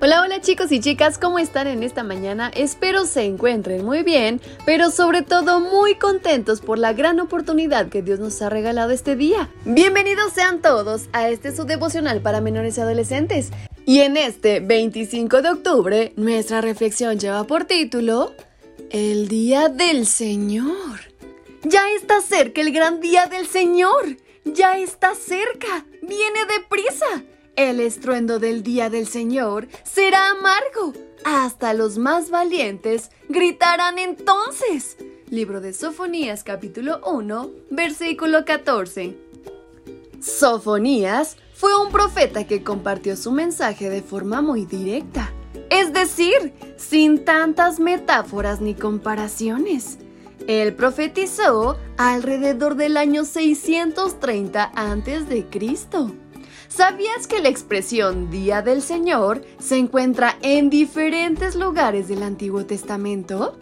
Hola, hola chicos y chicas, ¿cómo están en esta mañana? Espero se encuentren muy bien, pero sobre todo muy contentos por la gran oportunidad que Dios nos ha regalado este día. Bienvenidos sean todos a este su devocional para menores y adolescentes. Y en este 25 de octubre, nuestra reflexión lleva por título El Día del Señor. Ya está cerca el gran día del Señor. Ya está cerca. Viene deprisa. El estruendo del día del Señor será amargo. Hasta los más valientes gritarán entonces. Libro de Sofonías capítulo 1, versículo 14. Sofonías fue un profeta que compartió su mensaje de forma muy directa, es decir, sin tantas metáforas ni comparaciones. Él profetizó alrededor del año 630 a.C. ¿Sabías que la expresión Día del Señor se encuentra en diferentes lugares del Antiguo Testamento?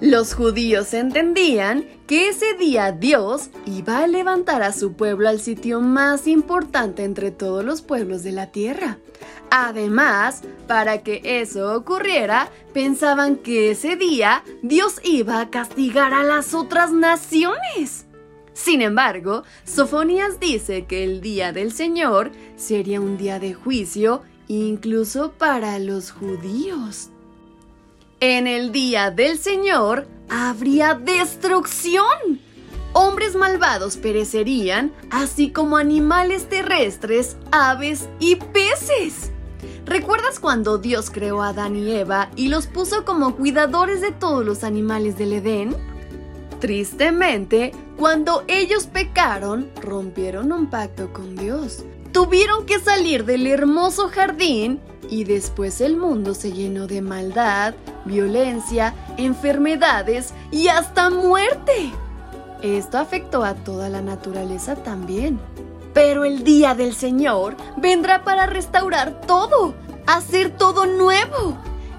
Los judíos entendían que ese día Dios iba a levantar a su pueblo al sitio más importante entre todos los pueblos de la tierra. Además, para que eso ocurriera, pensaban que ese día Dios iba a castigar a las otras naciones. Sin embargo, Sofonías dice que el día del Señor sería un día de juicio incluso para los judíos. En el día del Señor habría destrucción. Hombres malvados perecerían, así como animales terrestres, aves y peces. ¿Recuerdas cuando Dios creó a Adán y Eva y los puso como cuidadores de todos los animales del Edén? Tristemente, cuando ellos pecaron, rompieron un pacto con Dios. Tuvieron que salir del hermoso jardín y después el mundo se llenó de maldad, violencia, enfermedades y hasta muerte. Esto afectó a toda la naturaleza también. Pero el día del Señor vendrá para restaurar todo, hacer todo nuevo.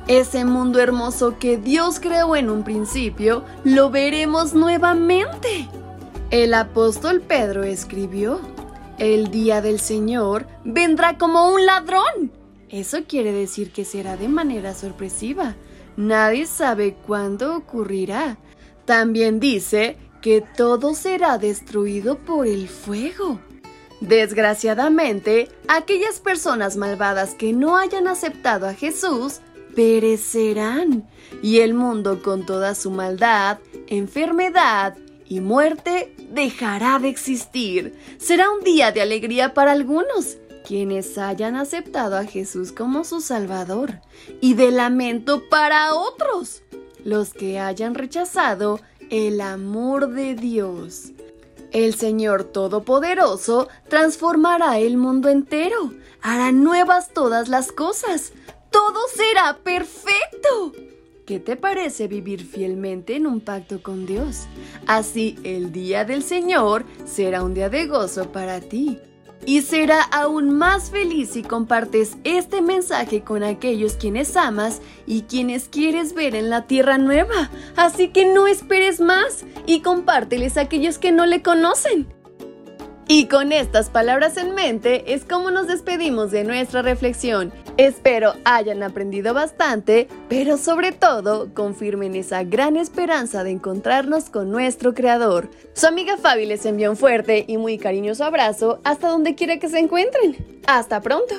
Ese mundo hermoso que Dios creó en un principio, lo veremos nuevamente. El apóstol Pedro escribió, el día del Señor vendrá como un ladrón. Eso quiere decir que será de manera sorpresiva. Nadie sabe cuándo ocurrirá. También dice que todo será destruido por el fuego. Desgraciadamente, aquellas personas malvadas que no hayan aceptado a Jesús perecerán, y el mundo con toda su maldad, enfermedad y muerte dejará de existir. Será un día de alegría para algunos, quienes hayan aceptado a Jesús como su Salvador, y de lamento para otros, los que hayan rechazado el amor de Dios. El Señor Todopoderoso transformará el mundo entero, hará nuevas todas las cosas, todo será perfecto. ¿Qué te parece vivir fielmente en un pacto con Dios? Así el día del Señor será un día de gozo para ti. Y será aún más feliz si compartes este mensaje con aquellos quienes amas y quienes quieres ver en la tierra nueva. Así que no esperes más y compárteles a aquellos que no le conocen. Y con estas palabras en mente es como nos despedimos de nuestra reflexión. Espero hayan aprendido bastante, pero sobre todo confirmen esa gran esperanza de encontrarnos con nuestro Creador. Su amiga Fabi les envía un fuerte y muy cariñoso abrazo hasta donde quiera que se encuentren. Hasta pronto.